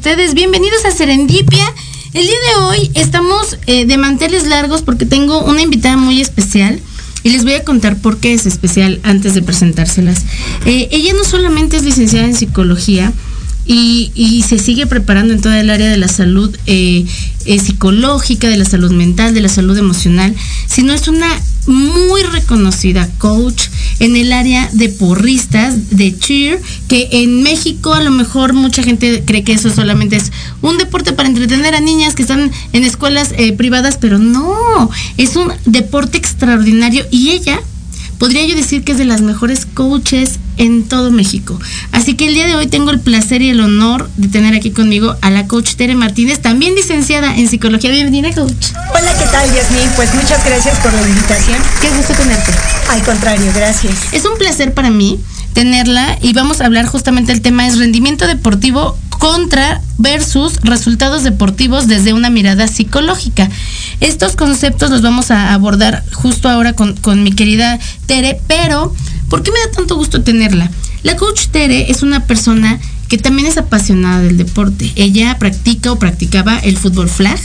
ustedes. Bienvenidos a Serendipia. El día de hoy estamos eh, de manteles largos porque tengo una invitada muy especial y les voy a contar por qué es especial antes de presentárselas. Eh, ella no solamente es licenciada en psicología, y, se sigue preparando en toda el área de la salud eh, psicológica, de la salud mental, de la salud emocional, sino es una muy reconocida coach en el área de porristas, de cheer, que en México a lo mejor mucha gente cree que eso solamente es un deporte para entretener a niñas que están en escuelas eh, privadas, pero no, es un deporte extraordinario y ella podría yo decir que es de las mejores coaches en todo México. Así que el día de hoy tengo el placer y el honor de tener aquí conmigo a la coach Tere Martínez, también licenciada en psicología. Bienvenida, coach. Hola, ¿qué tal, Yasmin? Pues muchas gracias por la invitación. Qué gusto tenerte. Al contrario, gracias. Es un placer para mí tenerla y vamos a hablar justamente el tema es rendimiento deportivo contra versus resultados deportivos desde una mirada psicológica. Estos conceptos los vamos a abordar justo ahora con, con mi querida Tere, pero ¿por qué me da tanto gusto tenerla? La coach Tere es una persona que también es apasionada del deporte. Ella practica o practicaba el fútbol flag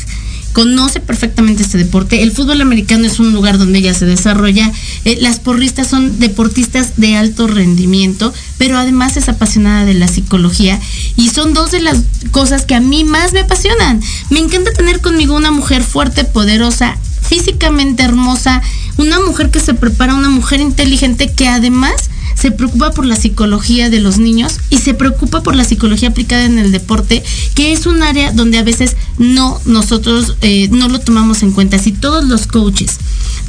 conoce perfectamente este deporte. El fútbol americano es un lugar donde ella se desarrolla. Eh, las porristas son deportistas de alto rendimiento, pero además es apasionada de la psicología y son dos de las cosas que a mí más me apasionan. Me encanta tener conmigo una mujer fuerte, poderosa, físicamente hermosa, una mujer que se prepara, una mujer inteligente que además se preocupa por la psicología de los niños y se preocupa por la psicología aplicada en el deporte, que es un área donde a veces no nosotros eh, no lo tomamos en cuenta. Si todos los coaches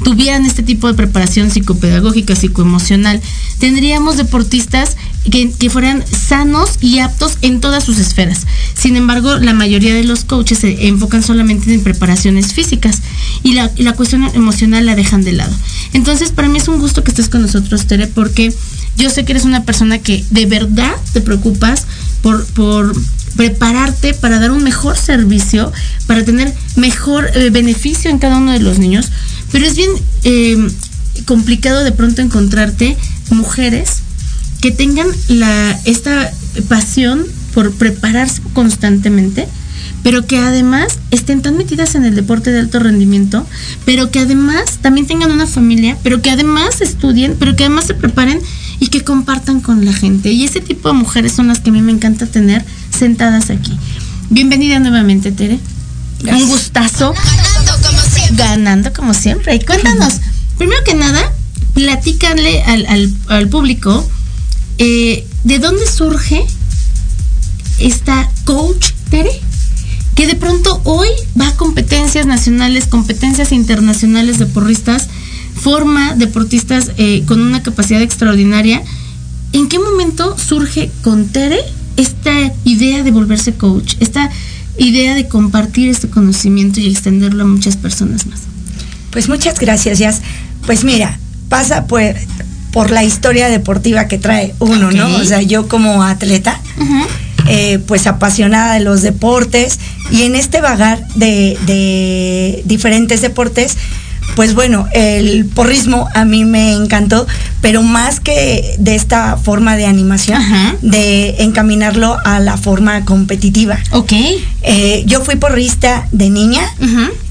tuvieran este tipo de preparación psicopedagógica, psicoemocional, tendríamos deportistas que, fueran sanos y aptos en todas sus esferas. Sin embargo, la mayoría de los coaches se enfocan solamente en preparaciones físicas y la, la cuestión emocional la dejan de lado. Entonces, para mí es un gusto que estés con nosotros, Tere, porque yo sé que eres una persona que de verdad te preocupas por, por prepararte para dar un mejor servicio, para tener mejor eh, beneficio en cada uno de los niños, pero es bien eh, complicado de pronto encontrarte mujeres que tengan la, esta pasión por prepararse constantemente, pero que además estén tan metidas en el deporte de alto rendimiento, pero que además también tengan una familia, pero que además estudien, pero que además se preparen y que compartan con la gente. Y ese tipo de mujeres son las que a mí me encanta tener sentadas aquí. Bienvenida nuevamente, Tere. Gracias. Un gustazo. Ganando como siempre. Ganando como siempre. Y cuéntanos, primero que nada, platícanle al, al, al público eh, de dónde surge esta coach, Tere, que de pronto hoy va a competencias nacionales, competencias internacionales de porristas, forma deportistas eh, con una capacidad extraordinaria. ¿En qué momento surge con Tere esta idea de volverse coach, esta idea de compartir este conocimiento y extenderlo a muchas personas más? Pues muchas gracias, Jazz. Pues mira, pasa por, por la historia deportiva que trae uno, okay. ¿no? O sea, yo como atleta, uh -huh. eh, pues apasionada de los deportes y en este vagar de, de diferentes deportes, pues bueno, el porrismo a mí me encantó, pero más que de esta forma de animación, Ajá. de encaminarlo a la forma competitiva. Ok. Eh, yo fui porrista de niña,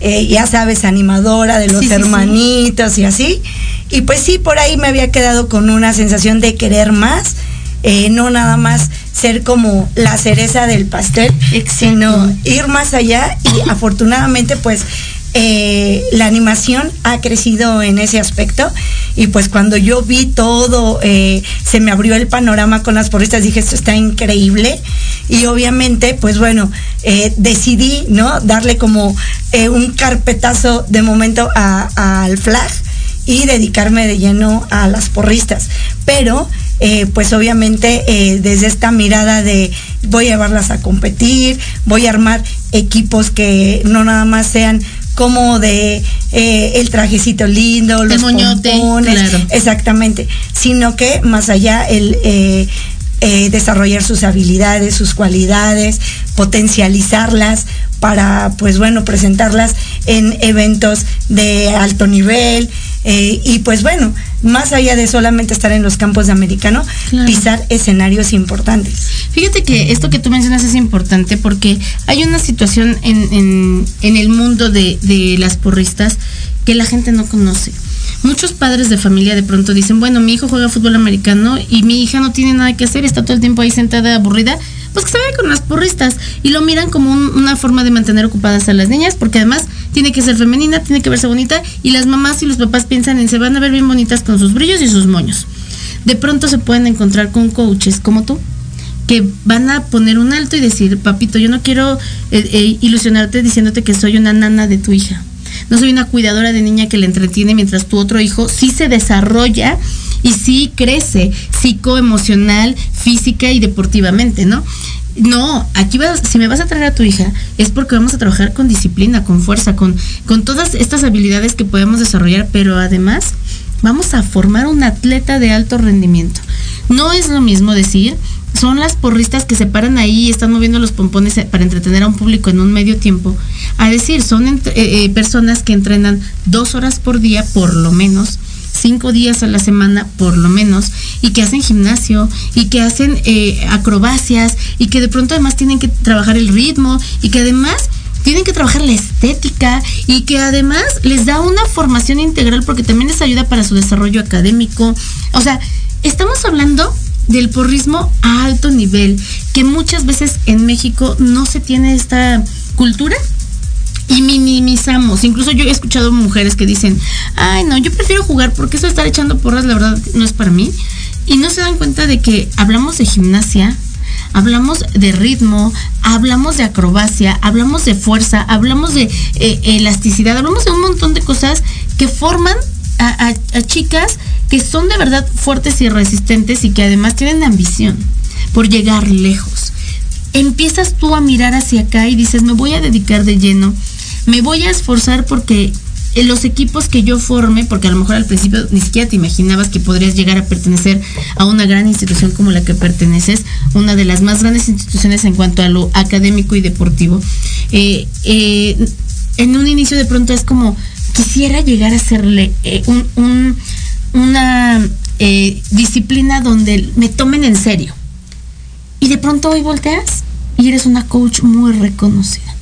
eh, ya sabes, animadora de los Sí, sí, hermanitos y así. Y pues sí, por ahí me había quedado con una sensación de querer más, eh, no nada más ser como la cereza del pastel, Exacto. sino ir más allá y afortunadamente pues eh, la animación ha crecido en ese aspecto y pues cuando yo vi todo, eh, se me abrió el panorama con las porristas, dije, esto está increíble y obviamente, pues bueno, eh, decidí, ¿no? Darle como un carpetazo de momento al flag y dedicarme de lleno a las porristas. Pero, pues obviamente desde esta mirada de voy a llevarlas a competir, voy a armar equipos que no nada más sean como de eh, el trajecito lindo, los pompones, exactamente, sino que más allá el eh, eh, desarrollar sus habilidades, sus cualidades, potencializarlas para, pues bueno, presentarlas en eventos de alto nivel y pues bueno, más allá de solamente estar en los campos de americano, pisar escenarios importantes. Fíjate que esto que tú mencionas es importante porque hay una situación en, en, el mundo de, de las porristas que la gente no conoce. Muchos padres de familia de pronto dicen, bueno, mi hijo juega fútbol americano y mi hija no tiene nada que hacer, está todo el tiempo ahí sentada aburrida, pues que se vaya con las porristas y lo miran como una forma de mantener ocupadas a las niñas, porque además tiene que ser femenina, tiene que verse bonita y las mamás y los papás piensan en se van a ver bien bonitas con sus brillos y sus moños. De pronto se pueden encontrar con coaches como tú, que van a poner un alto y decir, papito, yo no quiero eh, eh, ilusionarte diciéndote que soy una nana de tu hija. No soy una cuidadora de niña que le entretiene mientras tu otro hijo sí se desarrolla y sí crece psicoemocional, física y deportivamente, ¿no? No, aquí vas, si me vas a traer a tu hija es porque vamos a trabajar con disciplina, con fuerza, con, con todas estas habilidades que podemos desarrollar, pero además vamos a formar un atleta de alto rendimiento. No es lo mismo decir, son las porristas que se paran ahí y están moviendo los pompones para entretener a un público en un medio tiempo, a decir, son eh, eh, personas que entrenan dos horas por día por lo menos, cinco días a la semana por lo menos, y que hacen gimnasio, y que hacen eh, acrobacias, y que de pronto además tienen que trabajar el ritmo, y que además tienen que trabajar la estética y que además les da una formación integral porque también les ayuda para su desarrollo académico. O sea, estamos hablando del porrismo a alto nivel, que muchas veces en México no se tiene esta cultura y minimizamos. Incluso yo he escuchado mujeres que dicen, ay no, yo prefiero jugar porque eso de estar echando porras, la verdad, no es para mí. Y no se dan cuenta de que hablamos de gimnasia, hablamos de ritmo, hablamos de acrobacia, hablamos de fuerza, hablamos de eh, elasticidad, hablamos de un montón de cosas que forman a, chicas que son de verdad fuertes y resistentes y que además tienen ambición por llegar lejos. Empiezas tú a mirar hacia acá y dices, me voy a dedicar de lleno, me voy a esforzar porque en los equipos que yo forme, porque a lo mejor al principio ni siquiera te imaginabas que podrías llegar a pertenecer a una gran institución como la que perteneces, una de las más grandes instituciones en cuanto a lo académico y deportivo. Eh, eh, en un inicio de pronto es como, quisiera llegar a eh, un, una eh, disciplina donde me tomen en serio. Y de pronto hoy volteas y eres una coach muy reconocida.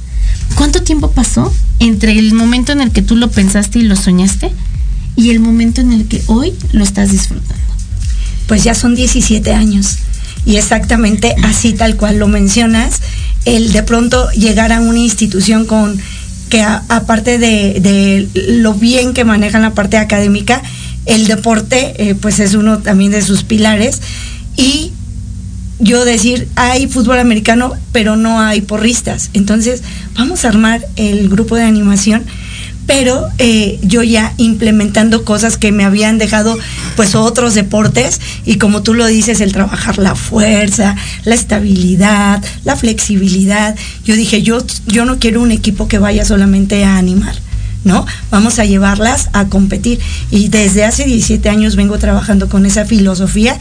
¿Cuánto tiempo pasó entre el momento en el que tú lo pensaste y lo soñaste y el momento en el que hoy lo estás disfrutando? Pues ya son 17 años. Y exactamente así tal cual lo mencionas, el de pronto llegar a una institución con que aparte de, lo bien que manejan la parte académica, el deporte eh, pues es uno también de sus pilares y yo decir, hay fútbol americano, pero no hay porristas. Entonces, vamos a armar el grupo de animación pero eh, yo ya implementando cosas que me habían dejado pues otros deportes y como tú lo dices, el trabajar la fuerza, la estabilidad, la flexibilidad. Yo dije, yo, yo no quiero un equipo que vaya solamente a animar. ¿no? Vamos a llevarlas a competir. Y desde hace 17 años vengo trabajando con esa filosofía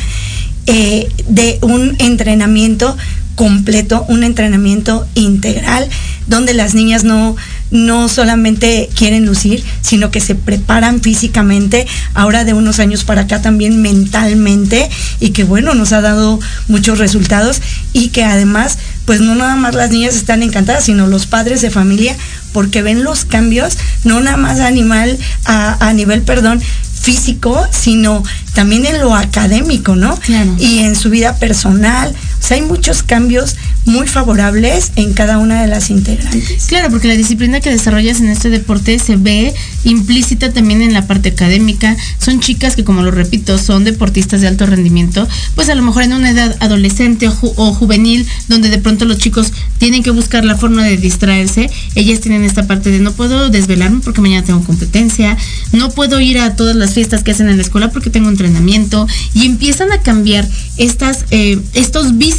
eh, de un entrenamiento completo, un entrenamiento integral, donde las niñas no, no solamente quieren lucir, sino que se preparan físicamente, ahora de unos años para acá también mentalmente, y que bueno, nos ha dado muchos resultados, y que además, pues no nada más las niñas están encantadas, sino los padres de familia, porque ven los cambios, no nada más animal, a, a nivel, perdón, físico, sino también en lo académico, ¿no? Y en su vida personal. O sea, hay muchos cambios muy favorables en cada una de las integrantes. Claro, porque la disciplina que desarrollas en este deporte se ve implícita también en la parte académica. Son chicas que, como lo repito, son deportistas de alto rendimiento, pues a lo mejor en una edad adolescente o, juvenil, donde de pronto los chicos tienen que buscar la forma de distraerse, ellas tienen esta parte de no puedo desvelarme porque mañana tengo competencia, no puedo ir a todas las fiestas que hacen en la escuela porque tengo entrenamiento, y empiezan a cambiar estas, eh, estos vicios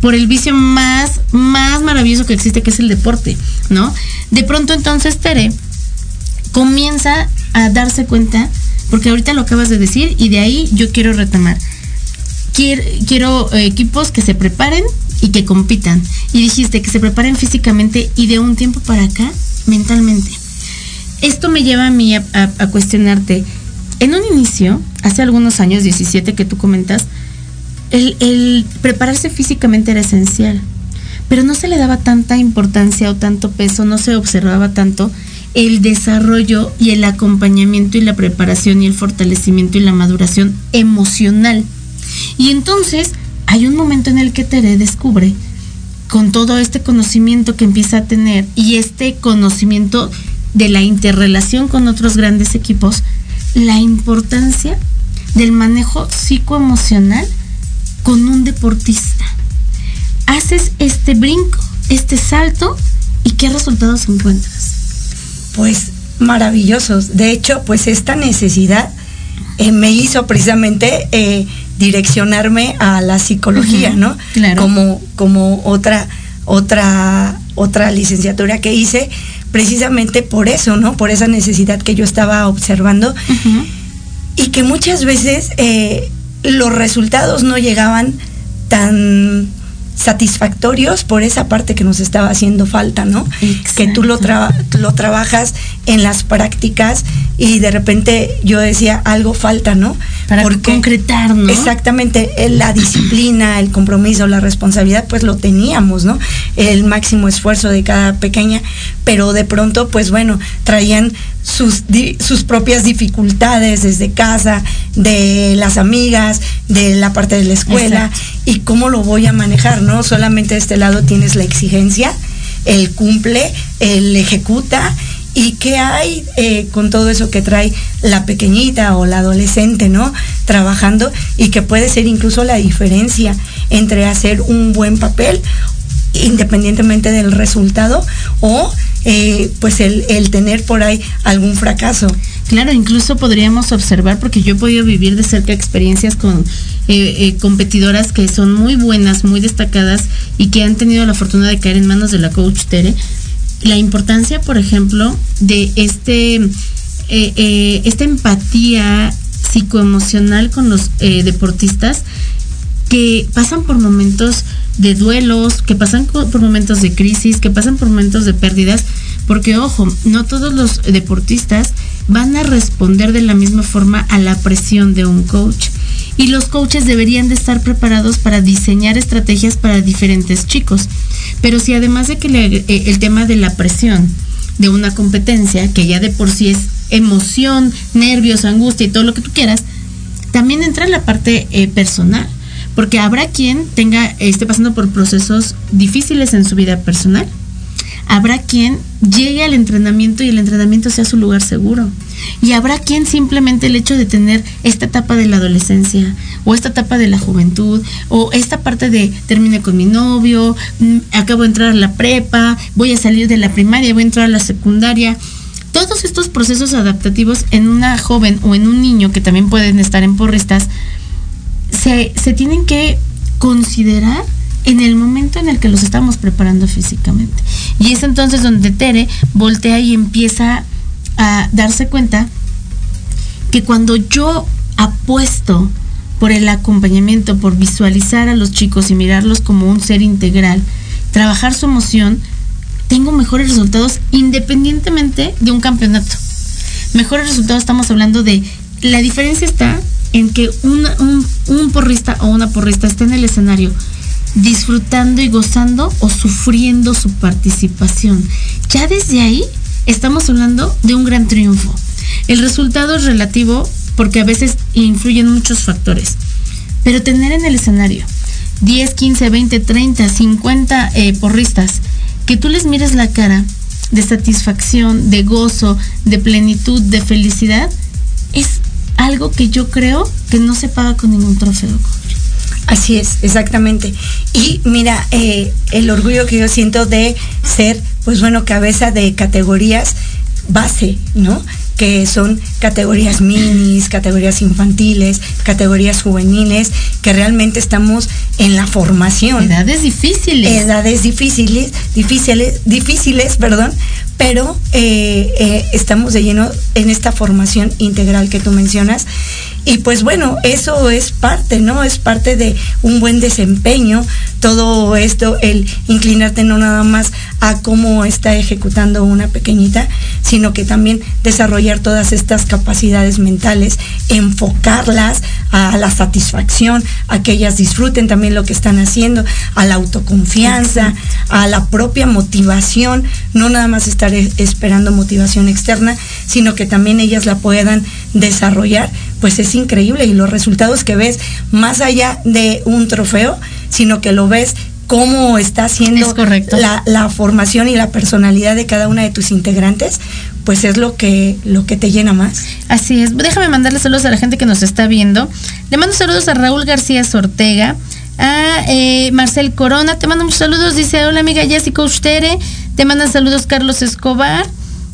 por el vicio más, más maravilloso que existe, que es el deporte, ¿no? De pronto entonces Tere comienza a darse cuenta, porque ahorita lo acabas de decir, y de ahí yo quiero retomar. Quiero, eh, equipos que se preparen y que compitan. Y dijiste que se preparen físicamente y de un tiempo para acá, mentalmente. Esto me lleva a mí a cuestionarte. En un inicio, hace algunos años, 17 que tú comentas, el, prepararse físicamente era esencial, pero no se le daba tanta importancia o tanto peso, no se observaba tanto el desarrollo y el acompañamiento y la preparación y el fortalecimiento y la maduración emocional. Y entonces hay un momento en el que Tere descubre, con todo este conocimiento que empieza a tener y este conocimiento de la interrelación con otros grandes equipos, la importancia del manejo psicoemocional con un deportista. Haces este brinco, este salto y qué resultados encuentras. Pues maravillosos. De hecho, pues esta necesidad eh, me hizo precisamente eh, direccionarme a la psicología, ¿no? Claro. Como, como otra, otra, otra licenciatura que hice, precisamente por eso, ¿no? Por esa necesidad que yo estaba observando. Y que muchas veces eh, los resultados no llegaban tan satisfactorios por esa parte que nos estaba haciendo falta, ¿no? Que tú lo, lo trabajas en las prácticas y de repente yo decía, algo falta, ¿no? Para concretar, ¿no? Exactamente, la disciplina, el compromiso, la responsabilidad, pues lo teníamos, ¿no? El máximo esfuerzo de cada pequeña, pero de pronto, pues bueno, traían sus, sus propias dificultades desde casa, de las amigas, de la parte de la escuela y cómo lo voy a manejar, ¿no? Solamente de este lado tienes la exigencia, el cumple, el ejecuta y qué hay eh, con todo eso que trae la pequeñita o la adolescente, ¿no? Trabajando y que puede ser incluso la diferencia entre hacer un buen papel independientemente del resultado o eh, pues el, tener por ahí algún fracaso. Claro, incluso podríamos observar, porque yo he podido vivir de cerca experiencias con eh, competidoras que son muy buenas, muy destacadas y que han tenido la fortuna de caer en manos de la coach Tere. La importancia, por ejemplo, de este, esta empatía psicoemocional con los deportistas que pasan por momentos de duelos, que pasan por momentos de crisis, que pasan por momentos de pérdidas, porque ojo, no todos los deportistas van a responder de la misma forma a la presión de un coach. Y los coaches deberían de estar preparados para diseñar estrategias para diferentes chicos. Pero si además de que eh, el tema de la presión de una competencia, que ya de por sí es emoción, nervios, angustia y todo lo que tú quieras, también entra la parte eh, personal porque habrá quien tenga, esté pasando por procesos difíciles en su vida personal. Habrá quien llegue al entrenamiento y el entrenamiento sea su lugar seguro. Y habrá quien simplemente el hecho de tener esta etapa de la adolescencia o esta etapa de la juventud o esta parte de termine con mi novio, mm, acabo de entrar a la prepa, voy a salir de la primaria, voy a entrar a la secundaria. Todos estos procesos adaptativos en una joven o en un niño que también pueden estar en porristas se, tienen que considerar en el momento en el que los estamos preparando físicamente. Y es entonces donde Tere voltea y empieza a darse cuenta que cuando yo apuesto por el acompañamiento, por visualizar a los chicos y mirarlos como un ser integral, trabajar su emoción, tengo mejores resultados independientemente de un campeonato. Mejores resultados estamos hablando de, la diferencia está en que un, porrista o una porrista esté en el escenario disfrutando y gozando o sufriendo su participación. Ya desde ahí estamos hablando de un gran triunfo. El resultado es relativo porque a veces influyen muchos factores, pero tener en el escenario 10, 15, 20, 30, 50 porristas, que tú les mires la cara de satisfacción, de gozo, de plenitud, de felicidad, es algo que yo creo que no se paga con ningún trofeo. Así es, exactamente. Y mira, eh, el orgullo que yo siento de ser, pues bueno, cabeza de categorías base, ¿no? que son categorías minis, categorías infantiles, categorías juveniles, que realmente estamos en la formación. Edades difíciles. Edades difíciles, difíciles, difíciles, perdón, pero eh, eh, estamos de lleno en esta formación integral que tú mencionas. Y pues bueno, eso es parte, ¿no? Es parte de un buen desempeño, todo esto, el inclinarte no nada más a cómo está ejecutando una pequeñita, sino que también desarrollar todas estas capacidades mentales, enfocarlas a la satisfacción, a que ellas disfruten también lo que están haciendo, a la autoconfianza, a la propia motivación, no nada más estar esperando motivación externa, sino que también ellas la puedan desarrollar, pues es increíble y los resultados que ves más allá de un trofeo, sino que lo ves cómo está haciendo la, la, formación y la personalidad de cada una de tus integrantes, pues es lo que, lo que te llena más. Así es. Déjame mandarle saludos a la gente que nos está viendo. Le mando saludos a Raúl García Ortega, a eh, Marcel Corona, te mando muchos saludos, dice, hola amiga Jessica Ustere, te mandan saludos Carlos Escobar.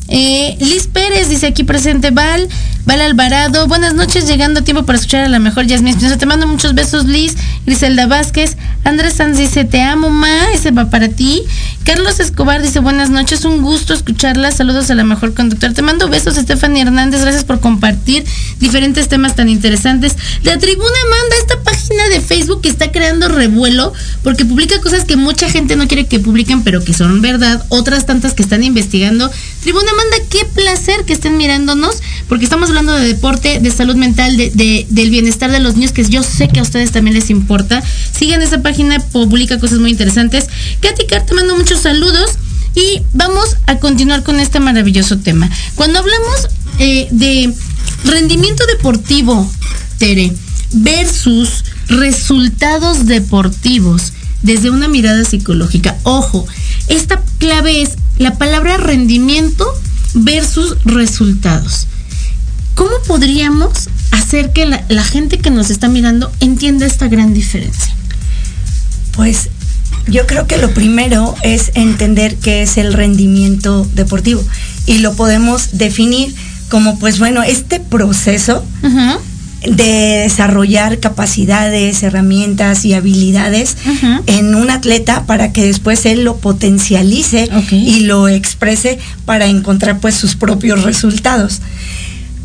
Eh, Liz Pérez dice aquí presente Val, Val Alvarado, buenas noches, llegando a tiempo para escuchar a la mejor Yasmin Te mando muchos besos, Liz, Griselda Vázquez, Andrés Sanz dice, te amo, ma, ese va para ti. Carlos Escobar dice, buenas noches, un gusto escucharla, saludos a la mejor conductora. Te mando besos, Stephanie Hernández, gracias por compartir diferentes temas tan interesantes. La tribuna manda esta página de Facebook que está creando revuelo porque publica cosas que mucha gente no quiere que publiquen, pero que son verdad, otras tantas que están investigando. Tribuna manda, qué placer que estén mirándonos, porque estamos hablando de deporte, de salud mental, de, del bienestar de los niños, que yo sé que a ustedes también les importa. Sigan esa página, publica cosas muy interesantes. Katy Car, te mando muchos saludos y vamos a continuar con este maravilloso tema. Cuando hablamos eh, de rendimiento deportivo, Tere, versus resultados deportivos desde una mirada psicológica. Ojo, esta clave es la palabra rendimiento versus resultados. ¿Cómo podríamos hacer que la, gente que nos está mirando entienda esta gran diferencia? Pues yo creo que lo primero es entender qué es el rendimiento deportivo y lo podemos definir como pues bueno, este proceso de desarrollar capacidades, herramientas y habilidades en un atleta para que después él lo potencialice y lo exprese para encontrar pues sus propios resultados.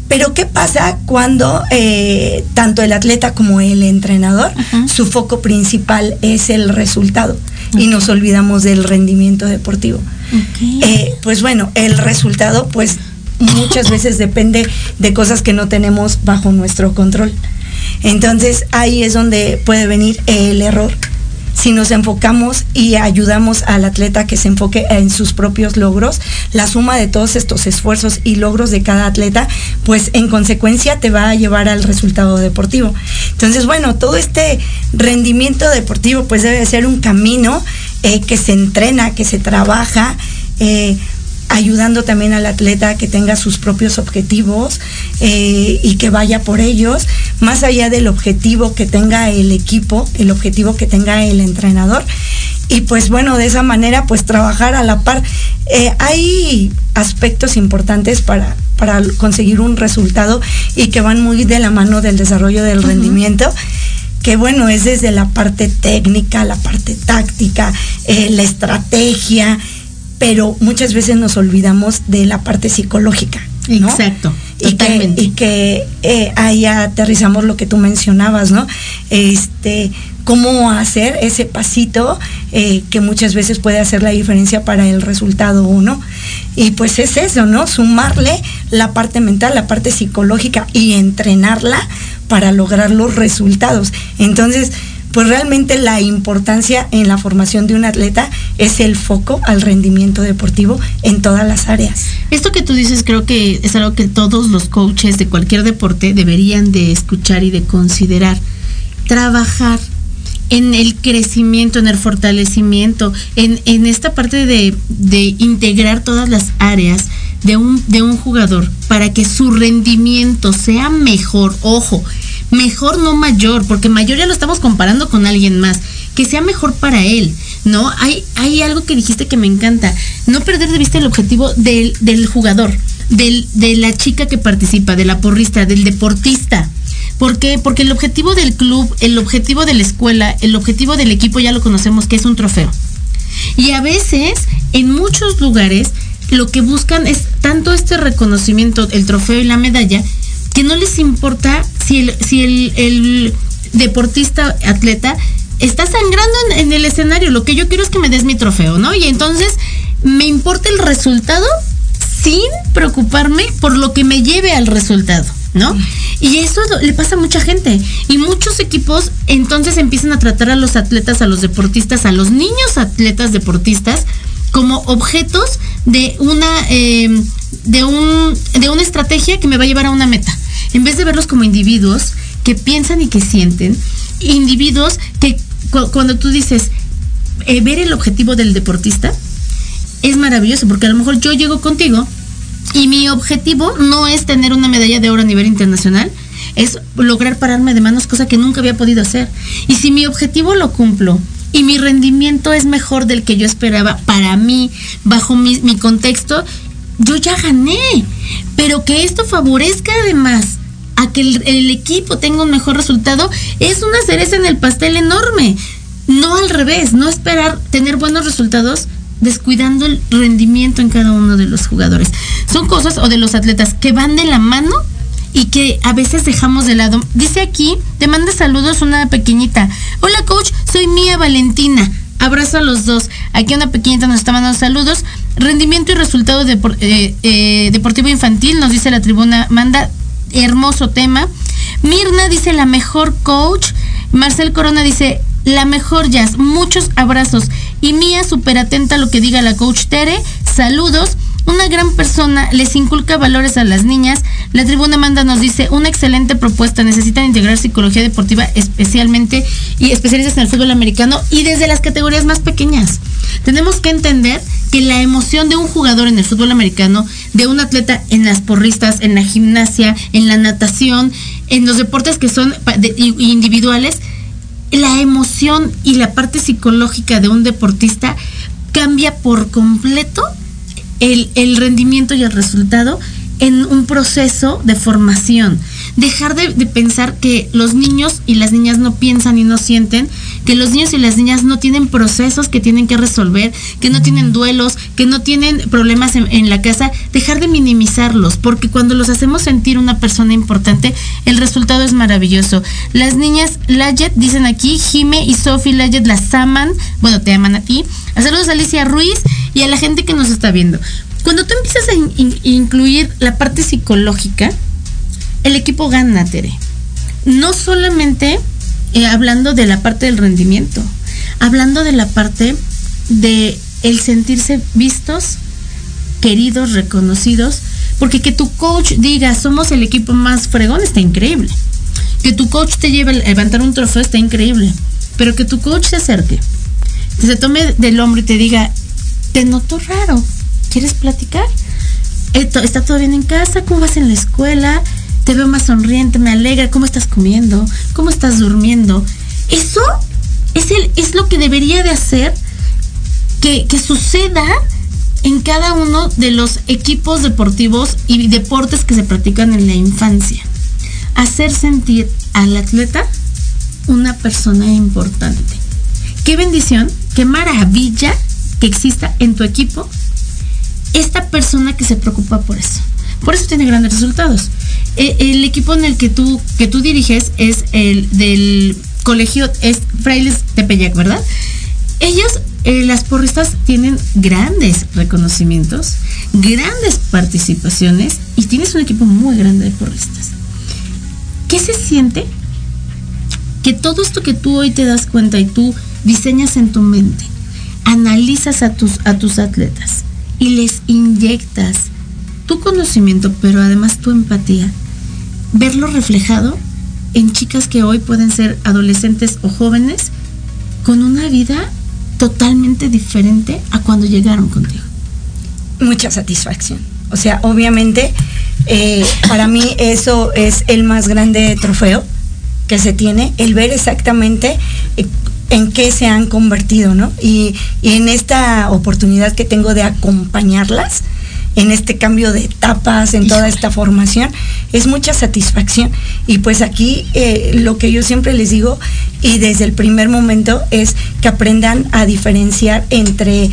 Pero ¿qué pasa cuando eh, tanto el atleta como el entrenador, su foco principal es el resultado y nos olvidamos del rendimiento deportivo? Eh, pues bueno, el resultado pues muchas veces depende de cosas que no tenemos bajo nuestro control. Entonces ahí es donde puede venir el error. Si nos enfocamos y ayudamos al atleta que se enfoque en sus propios logros, la suma de todos estos esfuerzos y logros de cada atleta, pues en consecuencia te va a llevar al resultado deportivo. Entonces, bueno, todo este rendimiento deportivo pues debe ser un camino eh, que se entrena, que se trabaja. Eh, ayudando también al atleta a que tenga sus propios objetivos eh, y que vaya por ellos, más allá del objetivo que tenga el equipo, el objetivo que tenga el entrenador. Y pues bueno, de esa manera pues trabajar a la par. Eh, hay aspectos importantes para, para conseguir un resultado y que van muy de la mano del desarrollo del rendimiento que bueno, es desde la parte técnica, la parte táctica, eh, la estrategia, pero muchas veces nos olvidamos de la parte psicológica. Exacto. Y que, y que eh, ahí aterrizamos lo que tú mencionabas, ¿no? Este, cómo hacer ese pasito eh, que muchas veces puede hacer la diferencia para el resultado uno. Y pues es eso, ¿no? Sumarle la parte mental, la parte psicológica y entrenarla para lograr los resultados. Entonces, pues realmente la importancia en la formación de un atleta es el foco al rendimiento deportivo en todas las áreas. Esto que tú dices creo que es algo que todos los coaches de cualquier deporte deberían de escuchar y de considerar. Trabajar en el crecimiento, en el fortalecimiento, en, en esta parte de, de, integrar todas las áreas de un, de un jugador para que su rendimiento sea mejor. Ojo, mejor no mayor, porque mayor ya lo estamos comparando con alguien más, que sea mejor para él, ¿no? Hay, hay algo que dijiste que me encanta, no perder de vista el objetivo del, del jugador, del, de la chica que participa, de la porrista, del deportista. ¿Por qué? Porque el objetivo del club, el objetivo de la escuela, el objetivo del equipo ya lo conocemos que es un trofeo. Y a veces, en muchos lugares, lo que buscan es tanto este reconocimiento, el trofeo y la medalla, que no les importa si el, si el, deportista, atleta, está sangrando en, el escenario. Lo que yo quiero es que me des mi trofeo, ¿no? Y entonces me importa el resultado sin preocuparme por lo que me lleve al resultado. ¿no? Y eso le pasa a mucha gente. Y muchos equipos entonces empiezan a tratar a los atletas, a los deportistas, a los niños atletas deportistas como objetos de una em, de un de una estrategia que me va a llevar a una meta. En vez de verlos como individuos que piensan y que sienten, individuos que cuando tú dices eh, ver el objetivo del deportista es maravilloso porque a lo mejor yo llego contigo y mi objetivo no es tener una medalla de oro a nivel internacional, es lograr pararme de manos, cosa que nunca había podido hacer. Y si mi objetivo lo cumplo y mi rendimiento es mejor del que yo esperaba para mí, bajo mi, contexto, yo ya gané. Pero que esto favorezca además a que el, el, equipo tenga un mejor resultado es una cereza en el pastel enorme. No al revés, no esperar tener buenos resultados descuidando el rendimiento en cada uno de los jugadores. Son cosas o de los atletas que van de la mano y que a veces dejamos de lado. Dice aquí, te manda saludos una pequeñita. Hola coach, soy Mía Valentina. Abrazo a los dos. Aquí una pequeñita nos está mandando saludos. Rendimiento y resultado de, eh, eh, deportivo infantil, nos dice la tribuna. Manda hermoso tema. Mirna dice la mejor coach. Marcel Corona dice la mejor jazz. Muchos abrazos. Y Mía, súper atenta a lo que diga la coach Tere. Saludos. Una gran persona les inculca valores a las niñas. La tribuna Manda nos dice, una excelente propuesta. Necesitan integrar psicología deportiva especialmente y especialistas en el fútbol americano y desde las categorías más pequeñas. Tenemos que entender que la emoción de un jugador en el fútbol americano, de un atleta en las porristas, en la gimnasia, en la natación, en los deportes que son individuales, la emoción y la parte psicológica de un deportista cambia por completo el, el rendimiento y el resultado en un proceso de formación. Dejar de, pensar que los niños y las niñas no piensan y no sienten, que los niños y las niñas no tienen procesos que tienen que resolver, que no tienen duelos, que no tienen problemas en, la casa, dejar de minimizarlos, porque cuando los hacemos sentir una persona importante, el resultado es maravilloso. Las niñas Layet, dicen aquí, Jime y Sophie Layet las aman, bueno, te aman a ti. Saludos a Alicia Ruiz y a la gente que nos está viendo. Cuando tú empiezas a incluir la parte psicológica, el equipo gana, Tere. No solamente eh, hablando de la parte del rendimiento, hablando de la parte de el sentirse vistos, queridos, reconocidos, porque que tu coach diga somos el equipo más fregón está increíble. Que tu coach te lleve a levantar un trofeo está increíble. Pero que tu coach se acerque, se tome del hombro y te diga, te noto raro, ¿quieres platicar? ¿Está todo bien en casa? ¿Cómo vas en la escuela? Te veo más sonriente, me alegra. ¿Cómo estás comiendo? ¿Cómo estás durmiendo? Eso es, el, es lo que debería de hacer que, que suceda en cada uno de los equipos deportivos y deportes que se practican en la infancia. Hacer sentir al atleta una persona importante. Qué bendición, qué maravilla que exista en tu equipo esta persona que se preocupa por eso. Por eso tiene grandes resultados. E, el equipo en el que tú, que tú diriges es el del colegio, es Frailes Tepeyac, ¿verdad? Ellos, eh, las porristas, tienen grandes reconocimientos, grandes participaciones y tienes un equipo muy grande de porristas. ¿Qué se siente? Que todo esto que tú hoy te das cuenta y tú diseñas en tu mente, analizas a tus, a tus atletas y les inyectas tu conocimiento, pero además tu empatía, verlo reflejado en chicas que hoy pueden ser adolescentes o jóvenes con una vida totalmente diferente a cuando llegaron contigo. Mucha satisfacción. O sea, obviamente, eh, para mí eso es el más grande trofeo que se tiene, el ver exactamente eh, en qué se han convertido, ¿no? Y, y, en esta oportunidad que tengo de acompañarlas, en este cambio de etapas, en toda esta formación, es mucha satisfacción. Y pues aquí eh, lo que yo siempre les digo, y desde el primer momento, es que aprendan a diferenciar entre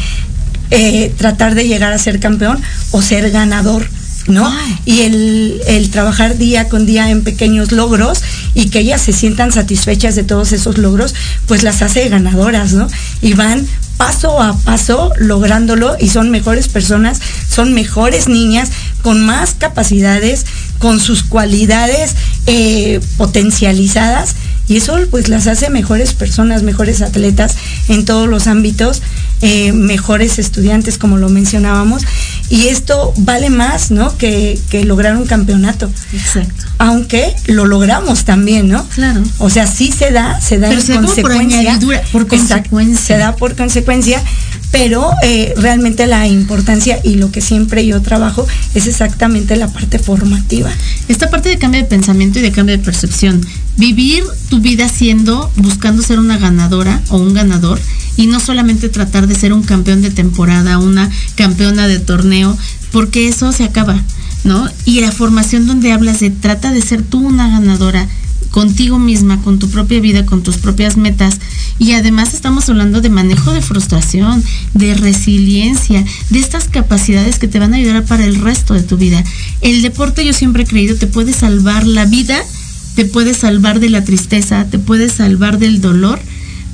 eh, tratar de llegar a ser campeón o ser ganador. ¿No? Y el, el, trabajar día con día en pequeños logros y que ellas se sientan satisfechas de todos esos logros, pues las hace ganadoras, ¿no? Y van paso a paso lográndolo y son mejores personas, son mejores niñas con más capacidades, con sus cualidades eh, potencializadas y eso pues las hace mejores personas, mejores atletas en todos los ámbitos, eh, mejores estudiantes como lo mencionábamos y esto vale más, ¿no? Que, que lograr un campeonato. Exacto. Aunque lo logramos también, ¿no? Claro. O sea, sí se da, se da Pero en se por consecuencia. añadidura, por Exacto, consecuencia. se da por consecuencia, pero eh, realmente la importancia y lo que siempre yo trabajo es exactamente la parte formativa. Esta parte de cambio de pensamiento y de cambio de percepción. Vivir tu vida siendo, buscando ser una ganadora o un ganador y no solamente tratar de ser un campeón de temporada, una campeona de torneo, porque eso se acaba, ¿no? Y la formación donde hablas de trata de ser tú una ganadora contigo misma, con tu propia vida, con tus propias metas. Y además estamos hablando de manejo de frustración, de resiliencia, de estas capacidades que te van a ayudar para el resto de tu vida. El deporte yo siempre he creído te puede salvar la vida, te puede salvar de la tristeza, te puede salvar del dolor.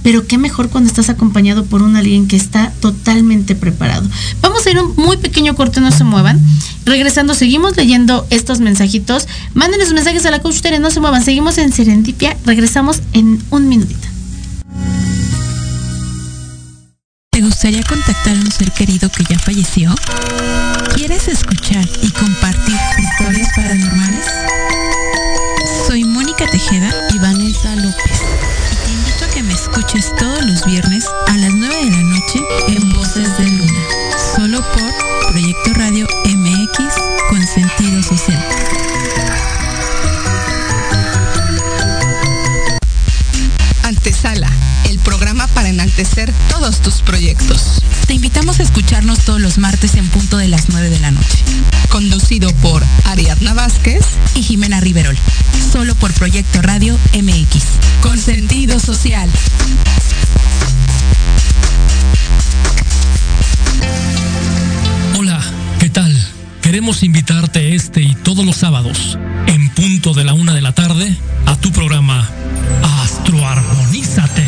Pero qué mejor cuando estás acompañado por un alguien que está totalmente preparado. Vamos a ir un muy pequeño corte, no se muevan. Regresando, seguimos leyendo estos mensajitos. Mándenles mensajes a la coach no se muevan. Seguimos en Serendipia. Regresamos en un minutito. ¿Te gustaría contactar a un ser querido que ya falleció? ¿Quieres escuchar y compartir historias paranormales? Soy Mónica Tejeda y Vanessa López. Y te invito a que me escuches todos los viernes a las 9 de la noche en Voces de Luna. Solo por Proyecto Radio MX con sentido social. Antesala, para enaltecer todos tus proyectos. Te invitamos a escucharnos todos los martes en punto de las 9 de la noche. Conducido por Ariadna Vázquez y Jimena Riverol. Solo por Proyecto Radio MX. con sentido social. Hola, ¿qué tal? Queremos invitarte este y todos los sábados, en punto de la una de la tarde, a tu programa Astroarmonízate,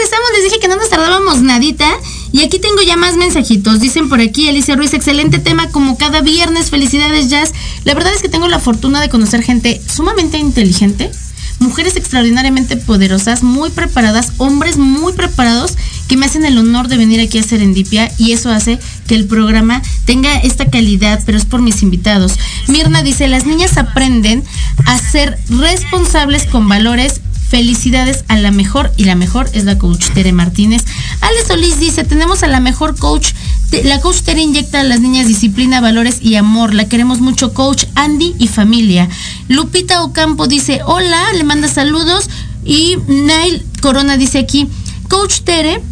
Regresamos, les dije que no nos tardábamos nadita. Y aquí tengo ya más mensajitos. Dicen por aquí, Alicia Ruiz, excelente tema como cada viernes. Felicidades, Jazz. La verdad es que tengo la fortuna de conocer gente sumamente inteligente, mujeres extraordinariamente poderosas, muy preparadas, hombres muy preparados que me hacen el honor de venir aquí a Serendipia y eso hace que el programa tenga esta calidad, pero es por mis invitados. Mirna dice, las niñas aprenden a ser responsables con valores Felicidades a la mejor y la mejor es la coach Tere Martínez. Ale Solís dice, tenemos a la mejor coach. La coach Tere inyecta a las niñas disciplina, valores y amor. La queremos mucho, coach Andy y familia. Lupita Ocampo dice, hola, le manda saludos. Y Nail Corona dice aquí, coach Tere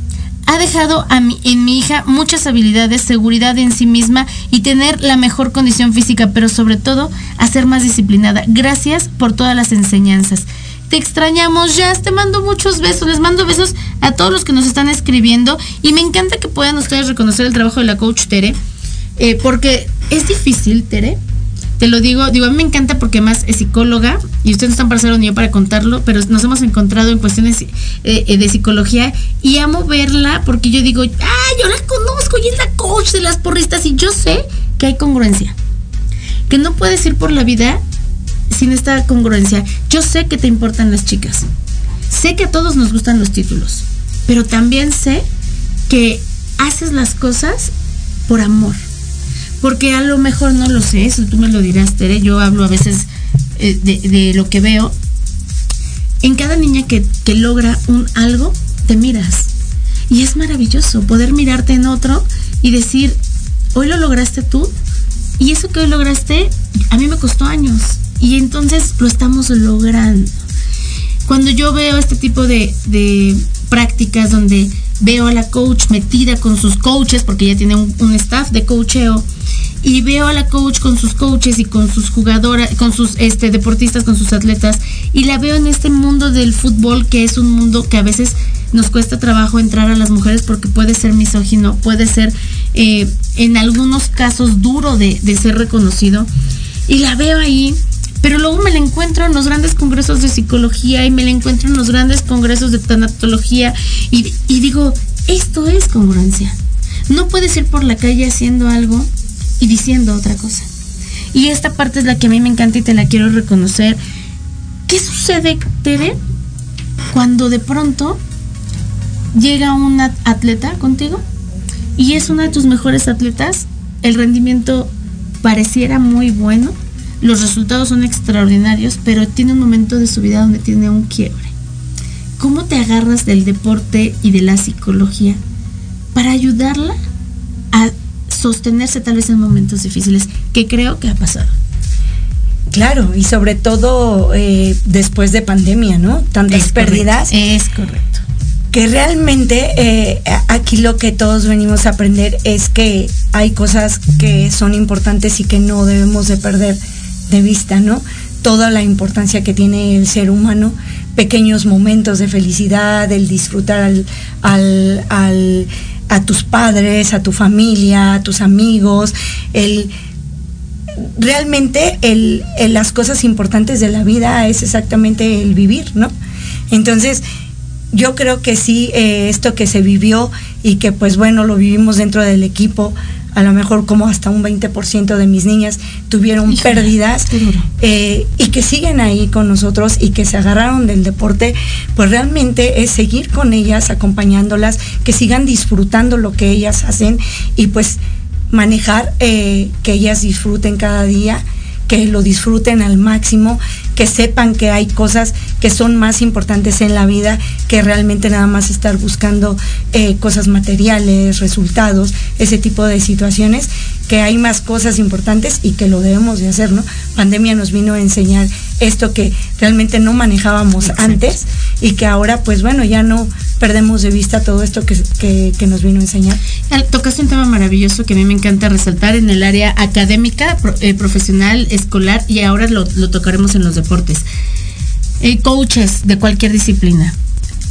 ha dejado a mi, en mi hija muchas habilidades, seguridad en sí misma y tener la mejor condición física, pero sobre todo a ser más disciplinada. Gracias por todas las enseñanzas. Te extrañamos, Jazz. Te mando muchos besos. Les mando besos a todos los que nos están escribiendo. Y me encanta que puedan ustedes reconocer el trabajo de la coach Tere. Eh, porque es difícil, Tere. Te lo digo, digo, a mí me encanta porque más es psicóloga y ustedes no están para ser ni yo para contarlo, pero nos hemos encontrado en cuestiones eh, de psicología y amo verla porque yo digo, ah, yo la conozco y es la coach de las porristas y yo sé que hay congruencia. Que no puedes ir por la vida sin esta congruencia. Yo sé que te importan las chicas. Sé que a todos nos gustan los títulos. Pero también sé que haces las cosas por amor. Porque a lo mejor no lo sé, eso tú me lo dirás, Tere. Yo hablo a veces eh, de, de, lo que veo. En cada niña que, que logra un algo, te miras. Y es maravilloso poder mirarte en otro y decir, hoy lo lograste tú. Y eso que hoy lograste, a mí me costó años y entonces lo estamos logrando. Cuando yo veo este tipo de, de prácticas donde veo a la coach metida con sus coaches, porque ella tiene un, un, staff de coacheo, y veo a la coach con sus coaches y con sus jugadoras, con sus este, deportistas, con sus atletas, y la veo en este mundo del fútbol, que es un mundo que a veces nos cuesta trabajo entrar a las mujeres porque puede ser misógino, puede ser eh, en algunos casos duro de, de ser reconocido. Y la veo ahí pero luego me la encuentro en los grandes congresos de psicología y me la encuentro en los grandes congresos de tanatología y, digo, esto es congruencia. No puedes ir por la calle haciendo algo y diciendo otra cosa. Y esta parte es la que a mí me encanta y te la quiero reconocer. ¿Qué sucede, Tere, cuando de pronto llega una atleta contigo y es una de tus mejores atletas? El rendimiento pareciera muy bueno los resultados son extraordinarios, pero tiene un momento de su vida donde tiene un quiebre. ¿Cómo te agarras del deporte y de la psicología para ayudarla a sostenerse tal vez en momentos difíciles, que creo que ha pasado? Claro, y sobre todo eh, después de pandemia, ¿no? Tantas es pérdidas. Es correcto. Que realmente eh, aquí lo que todos venimos a aprender es que hay cosas que son importantes y que no debemos de perder de vista, ¿no? Toda la importancia que tiene el ser humano, pequeños momentos de felicidad, el disfrutar al, al, al, a tus padres, a tu familia, a tus amigos, el realmente el, las cosas importantes de la vida es exactamente el vivir, ¿no? Entonces, yo creo que sí, eh, esto que se vivió y que pues bueno, lo vivimos dentro del equipo, a lo mejor como hasta un 20% de mis niñas tuvieron Híjole, pérdidas eh, y que siguen ahí con nosotros y que se agarraron del deporte, pues realmente es seguir con ellas, acompañándolas, que sigan disfrutando lo que ellas hacen y pues manejar, eh, que ellas disfruten cada día, que lo disfruten al máximo, que sepan que hay cosas que son más importantes en la vida que realmente nada más estar buscando eh, cosas materiales, resultados, ese tipo de situaciones, que hay más cosas importantes y que lo debemos de hacer, ¿no? Pandemia nos vino a enseñar esto que realmente no manejábamos antes y que ahora, pues bueno, ya no perdemos de vista todo esto que, nos vino a enseñar. Tocaste un tema maravilloso que a mí me encanta resaltar en el área académica, eh, profesional, escolar y ahora lo, tocaremos en los deportes. Eh, coaches de cualquier disciplina.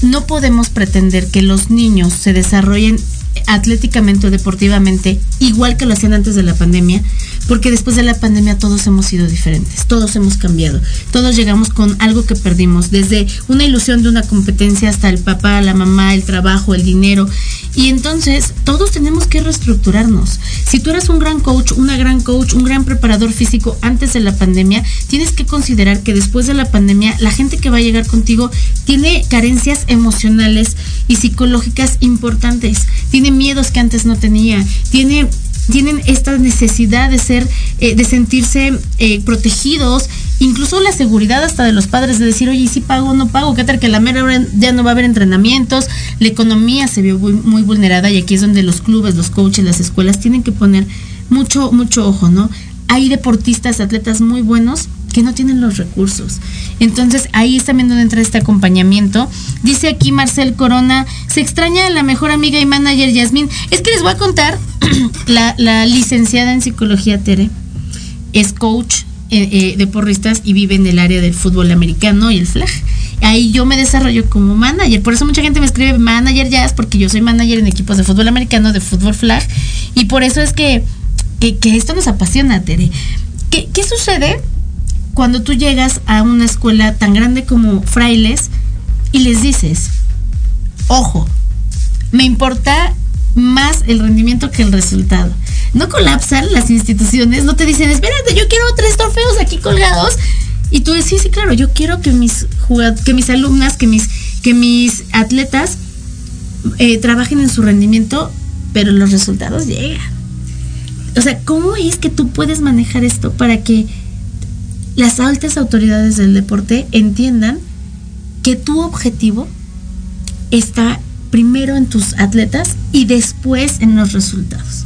No podemos pretender que los niños se desarrollen atléticamente o deportivamente igual que lo hacían antes de la pandemia, porque después de la pandemia todos hemos sido diferentes, todos hemos cambiado, todos llegamos con algo que perdimos, desde una ilusión de una competencia hasta el papá, la mamá, el trabajo, el dinero. Y entonces todos tenemos que reestructurarnos. Si tú eras un gran coach, una gran coach, un gran preparador físico antes de la pandemia, tienes que considerar que después de la pandemia la gente que va a llegar contigo tiene carencias emocionales y psicológicas importantes, tiene miedos que antes no tenía, tiene tienen esta necesidad de ser, eh, de sentirse eh, protegidos, incluso la seguridad hasta de los padres de decir, oye, si pago no pago, qué tal que la mera ya no va a haber entrenamientos, la economía se vio muy, muy, vulnerada y aquí es donde los clubes, los coaches, las escuelas tienen que poner mucho, mucho ojo, ¿no? Hay deportistas, atletas muy buenos que no tienen los recursos. Entonces ahí es también donde entra este acompañamiento. Dice aquí Marcel Corona, se extraña a la mejor amiga y manager Yasmín. Es que les voy a contar, la, licenciada en psicología Tere es coach eh, eh, de porristas y vive en el área del fútbol americano y el flag. Ahí yo me desarrollo como manager. Por eso mucha gente me escribe manager jazz, porque yo soy manager en equipos de fútbol americano, de fútbol flag. Y por eso es que, que, esto nos apasiona, Tere. ¿Qué, ¿Qué sucede cuando tú llegas a una escuela tan grande como Frailes y les dices, ojo, me importa más el rendimiento que el resultado. No colapsan las instituciones, no te dicen, espérate, yo quiero tres trofeos aquí colgados. Y tú dices, sí, sí, claro, yo quiero que mis que mis alumnas, que mis, que mis atletas eh, trabajen en su rendimiento, pero los resultados llegan. O sea, ¿cómo es que tú puedes manejar esto para que las altas autoridades del deporte entiendan que tu objetivo está primero en tus atletas y después en los resultados.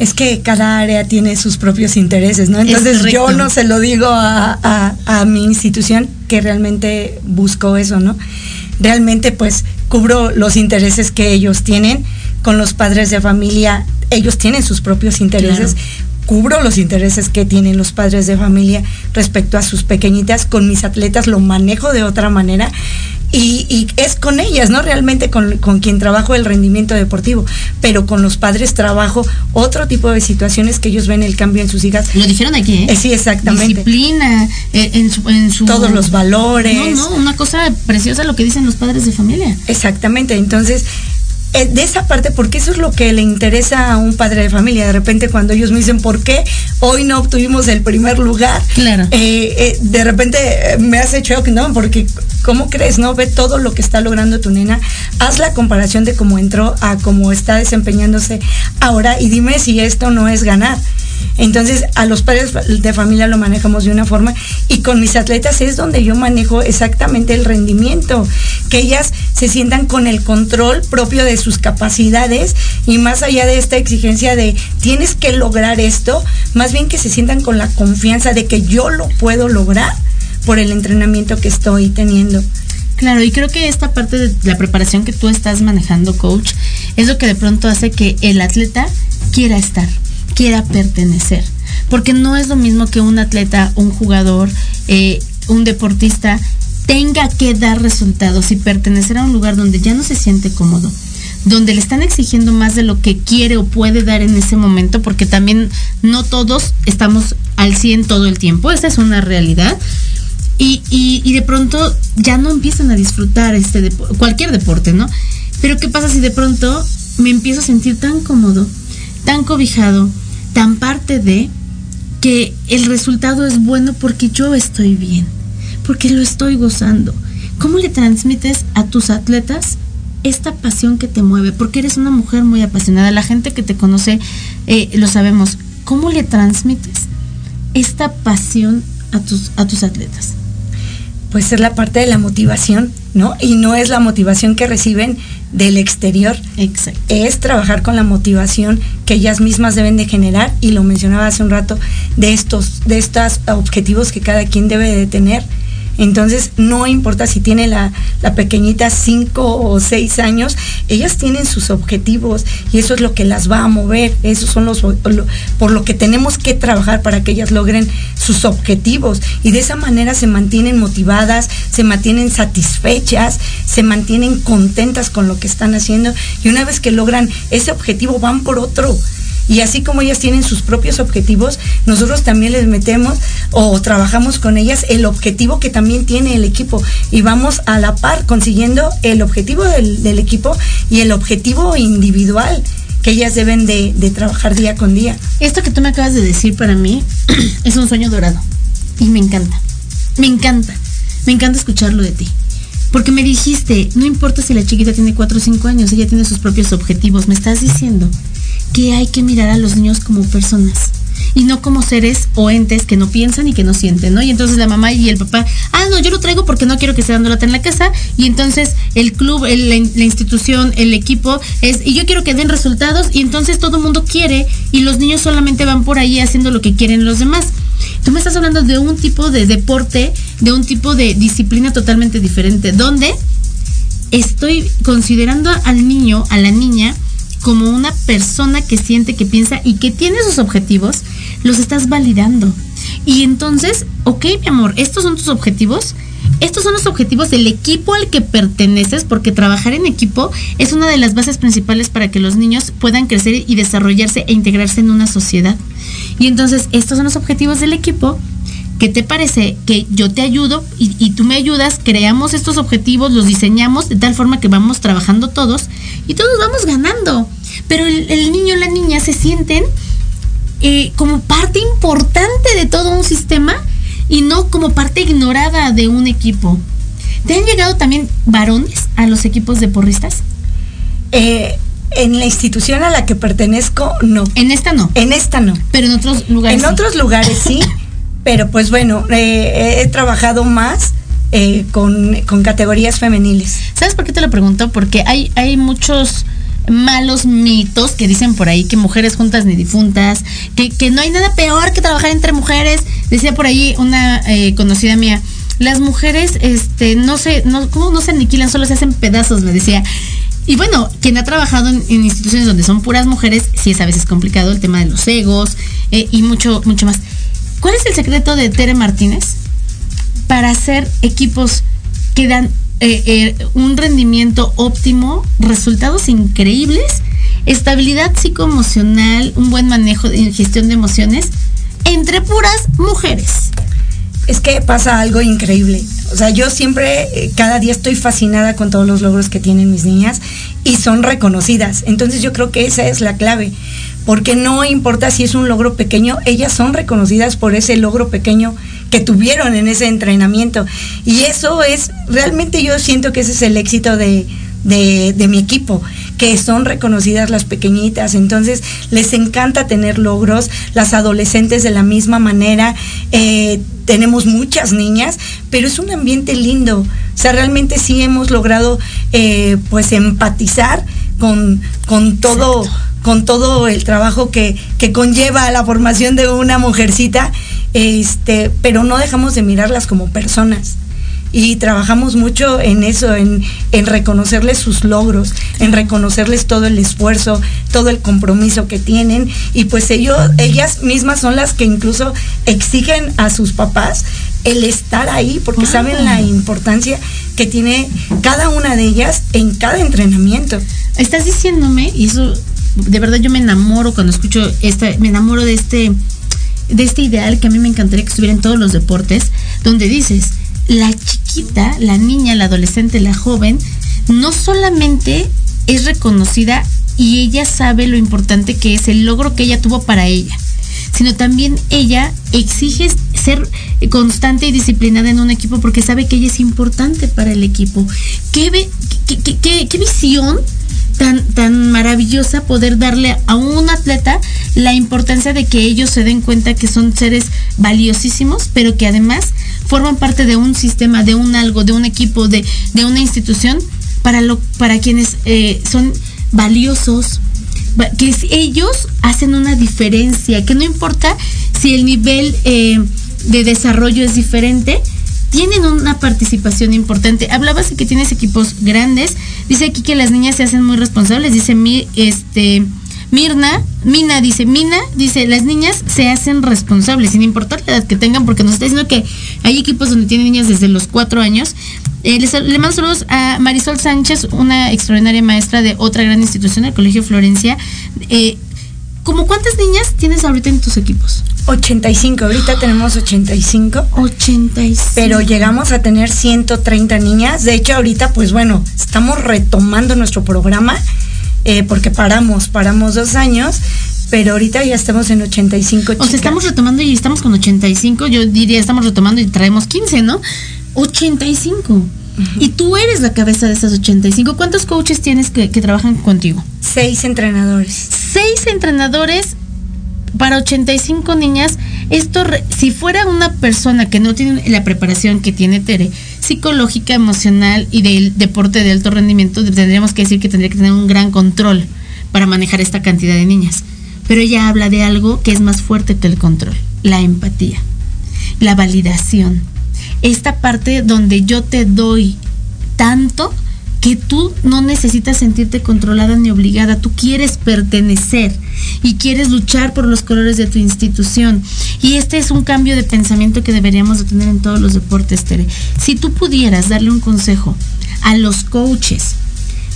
Es que cada área tiene sus propios intereses, ¿no? Entonces yo no se lo digo a, a, mi institución que realmente busco eso, ¿no? Realmente pues cubro los intereses que ellos tienen con los padres de familia, ellos tienen sus propios intereses, cubro los intereses que tienen los padres de familia respecto a sus pequeñitas, con mis atletas lo manejo de otra manera y, es con ellas, ¿no? Realmente con, quien trabajo el rendimiento deportivo, pero con los padres trabajo otro tipo de situaciones que ellos ven el cambio en sus hijas. Lo dijeron aquí, ¿eh? eh sí, exactamente. Disciplina, eh, en, su, en su... Todos los valores. No, no, una cosa preciosa lo que dicen los padres de familia. Exactamente, entonces de esa parte, porque eso es lo que le interesa a un padre de familia. De repente, cuando ellos me dicen, ¿por qué hoy no obtuvimos el primer lugar? Claro. Eh, eh, de repente me has hecho que no, porque ¿cómo crees? ¿No? Ve todo lo que está logrando tu nena. Haz la comparación de cómo entró a cómo está desempeñándose ahora y dime si esto no es ganar. Entonces, a los padres de familia lo manejamos de una forma y con mis atletas es donde yo manejo exactamente el rendimiento, que ellas se sientan con el control propio de sus capacidades y más allá de esta exigencia de tienes que lograr esto, más bien que se sientan con la confianza de que yo lo puedo lograr por el entrenamiento que estoy teniendo. Claro, y creo que esta parte de la preparación que tú estás manejando, coach, es lo que de pronto hace que el atleta quiera estar quiera pertenecer. Porque no es lo mismo que un atleta, un jugador, eh, un deportista tenga que dar resultados y pertenecer a un lugar donde ya no se siente cómodo, donde le están exigiendo más de lo que quiere o puede dar en ese momento, porque también no todos estamos al 100 todo el tiempo, esa es una realidad. Y, y, de pronto ya no empiezan a disfrutar este cualquier deporte, ¿no? Pero ¿qué pasa si de pronto me empiezo a sentir tan cómodo, tan cobijado, tan parte de que el resultado es bueno porque yo estoy bien, porque lo estoy gozando. ¿Cómo le transmites a tus atletas esta pasión que te mueve? Porque eres una mujer muy apasionada. La gente que te conoce eh, lo sabemos. ¿Cómo le transmites esta pasión a tus, a tus atletas? Pues es la parte de la motivación, ¿no? Y no es la motivación que reciben del exterior. Exacto. Es trabajar con la motivación que ellas mismas deben de generar y lo mencionaba hace un rato de estos de estos objetivos que cada quien debe de tener entonces, no importa si tiene la, pequeñita cinco o seis años, ellas tienen sus objetivos y eso es lo que las va a mover. Esos son los por lo que tenemos que trabajar para que ellas logren sus objetivos. Y de esa manera se mantienen motivadas, se mantienen satisfechas, se mantienen contentas con lo que están haciendo. Y una vez que logran ese objetivo, van por otro. Y así como ellas tienen sus propios objetivos, nosotros también les metemos o trabajamos con ellas el objetivo que también tiene el equipo. Y vamos a la par consiguiendo el objetivo del, equipo y el objetivo individual que ellas deben de, de, trabajar día con día. Esto que tú me acabas de decir para mí es un sueño dorado y me encanta, me encanta, me encanta escucharlo de ti. Porque me dijiste, no importa si la chiquita tiene 4 o 5 años, ella tiene sus propios objetivos, me estás diciendo que hay que mirar a los niños como personas y no como seres o entes que no piensan y que no sienten, ¿no? Y entonces la mamá y el papá, ah, no, yo lo traigo porque no quiero que esté dando lata en la casa, y entonces el club, la, institución, el equipo es, y yo quiero que den resultados, y entonces todo el mundo quiere, y los niños solamente van por ahí haciendo lo que quieren los demás. Tú me estás hablando de un tipo de deporte, de un tipo de disciplina totalmente diferente, donde estoy considerando al niño, a la niña, como una persona que siente, que piensa y que tiene sus objetivos, los estás validando. Y entonces, ok, mi amor, estos son tus objetivos. Estos son los objetivos del equipo al que perteneces, porque trabajar en equipo es una de las bases principales para que los niños puedan crecer y desarrollarse e integrarse en una sociedad. Y entonces, estos son los objetivos del equipo. ¿Qué te parece que yo te ayudo y, y, tú me ayudas? Creamos estos objetivos, los diseñamos de tal forma que vamos trabajando todos y todos vamos ganando. Pero el, niño o la niña se sienten eh, como parte importante de todo un sistema y no como parte ignorada de un equipo. ¿Te han llegado también varones a los equipos de porristas? Eh, en la institución a la que pertenezco, no. En esta no. En esta no. Pero en otros lugares. En otros lugares sí. pero pues bueno, eh, he trabajado más con, con, categorías femeniles. ¿Sabes por qué te lo pregunto? Porque hay, hay muchos malos mitos que dicen por ahí que mujeres juntas ni difuntas, que, que no hay nada peor que trabajar entre mujeres. Decía por ahí una eh, conocida mía, las mujeres este, no se, no, ¿cómo no se aniquilan? Solo se hacen pedazos, me decía. Y bueno, quien ha trabajado en, instituciones donde son puras mujeres, sí es a veces complicado el tema de los egos eh, y mucho, mucho más. ¿Cuál es el secreto de Tere Martínez para hacer equipos que dan eh, eh, un rendimiento óptimo, resultados increíbles, estabilidad psicoemocional, un buen manejo de gestión de emociones entre puras mujeres. Es que pasa algo increíble. O sea, yo siempre, eh, cada día estoy fascinada con todos los logros que tienen mis niñas y son reconocidas. Entonces yo creo que esa es la clave porque no importa si es un logro pequeño, ellas son reconocidas por ese logro pequeño que tuvieron en ese entrenamiento. Y eso es, realmente yo siento que ese es el éxito de, mi equipo, que son reconocidas las pequeñitas, entonces les encanta tener logros, las adolescentes de la misma manera, eh, tenemos muchas niñas, pero es un ambiente lindo, o sea, realmente sí hemos logrado eh, pues empatizar con, con todo con todo el trabajo que, que conlleva la formación de una mujercita, este, pero no dejamos de mirarlas como personas. Y trabajamos mucho en eso, en, en, reconocerles sus logros, en reconocerles todo el esfuerzo, todo el compromiso que tienen. Y pues ellos, ellas mismas son las que incluso exigen a sus papás el estar ahí porque saben la importancia que tiene cada una de ellas en cada entrenamiento. Estás diciéndome, y eso de verdad yo me enamoro cuando escucho esta, me enamoro de este, de este ideal que a mí me encantaría que estuviera en todos los deportes, donde dices, la chiquita, la niña, la adolescente, la joven, no solamente es reconocida y ella sabe lo importante que es el logro que ella tuvo para ella, sino también ella exige ser constante y disciplinada en un equipo porque sabe que ella es importante para el equipo. ¿Qué, qué, qué, qué visión tan, tan maravillosa poder darle a un atleta la importancia de que ellos se den cuenta que son seres valiosísimos, pero que además forman parte de un sistema, de un algo, de un equipo, de, de una institución para, lo, para quienes eh, son valiosos, que ellos hacen una diferencia, que no importa si el nivel eh, de desarrollo es diferente, tienen una participación importante. Hablabas de que tienes equipos grandes. Dice aquí que las niñas se hacen muy responsables. Dice mi, este, Mirna, Mina dice, Mina dice, las niñas se hacen responsables, sin importar la edad que tengan, porque nos está diciendo que hay equipos donde tienen niñas desde los cuatro años. Eh, le mando saludos a Marisol Sánchez, una extraordinaria maestra de otra gran institución, el Colegio Florencia. Eh, ¿Cómo cuántas niñas tienes ahorita en tus equipos? 85, ahorita tenemos 85. 85. Pero llegamos a tener 130 niñas. De hecho, ahorita, pues bueno, estamos retomando nuestro programa eh, porque paramos, paramos dos años. Pero ahorita ya estamos en 85 chicas. O sea, estamos retomando y estamos con 85. Yo diría, estamos retomando y traemos 15, ¿no? 85. Y tú eres la cabeza de esas 85. ¿Cuántos coaches tienes que, que trabajan contigo? Seis entrenadores. Seis entrenadores para 85 niñas, esto, si fuera una persona que no tiene la preparación que tiene Tere, psicológica, emocional y del deporte de alto rendimiento, tendríamos que decir que tendría que tener un gran control para manejar esta cantidad de niñas. Pero ella habla de algo que es más fuerte que el control, la empatía, la validación. Esta parte donde yo te doy tanto que tú no necesitas sentirte controlada ni obligada, tú quieres pertenecer y quieres luchar por los colores de tu institución. Y este es un cambio de pensamiento que deberíamos de tener en todos los deportes, Tere. Si tú pudieras darle un consejo a los coaches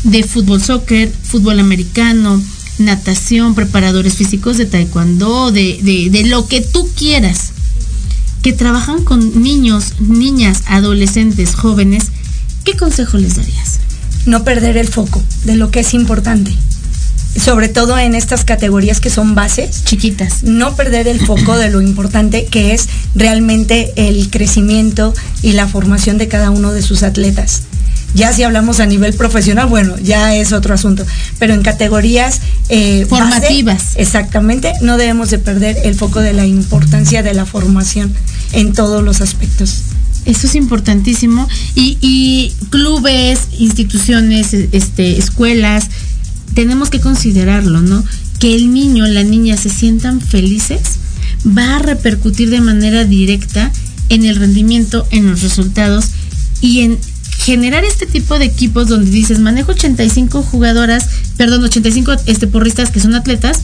de fútbol, soccer, fútbol americano, natación, preparadores físicos de taekwondo, de, de, de lo que tú quieras, que trabajan con niños, niñas, adolescentes, jóvenes, ¿qué consejo les darías? no perder el foco de lo que es importante. Sobre todo en estas categorías que son bases. Chiquitas. No perder el foco de lo importante que es realmente el crecimiento y la formación de cada uno de sus atletas. Ya si hablamos a nivel profesional, bueno, ya es otro asunto. Pero en categorías eh, formativas. exactamente, no debemos de perder el foco de la importancia de la formación en todos los aspectos. Eso es importantísimo. Y, clubes, instituciones, este, escuelas, tenemos que considerarlo, ¿no? Que el niño, la niña se sientan felices, va a repercutir de manera directa en el rendimiento, en los resultados y en generar este tipo de equipos donde dices, manejo 85 jugadoras, perdón, 85 este, porristas que son atletas,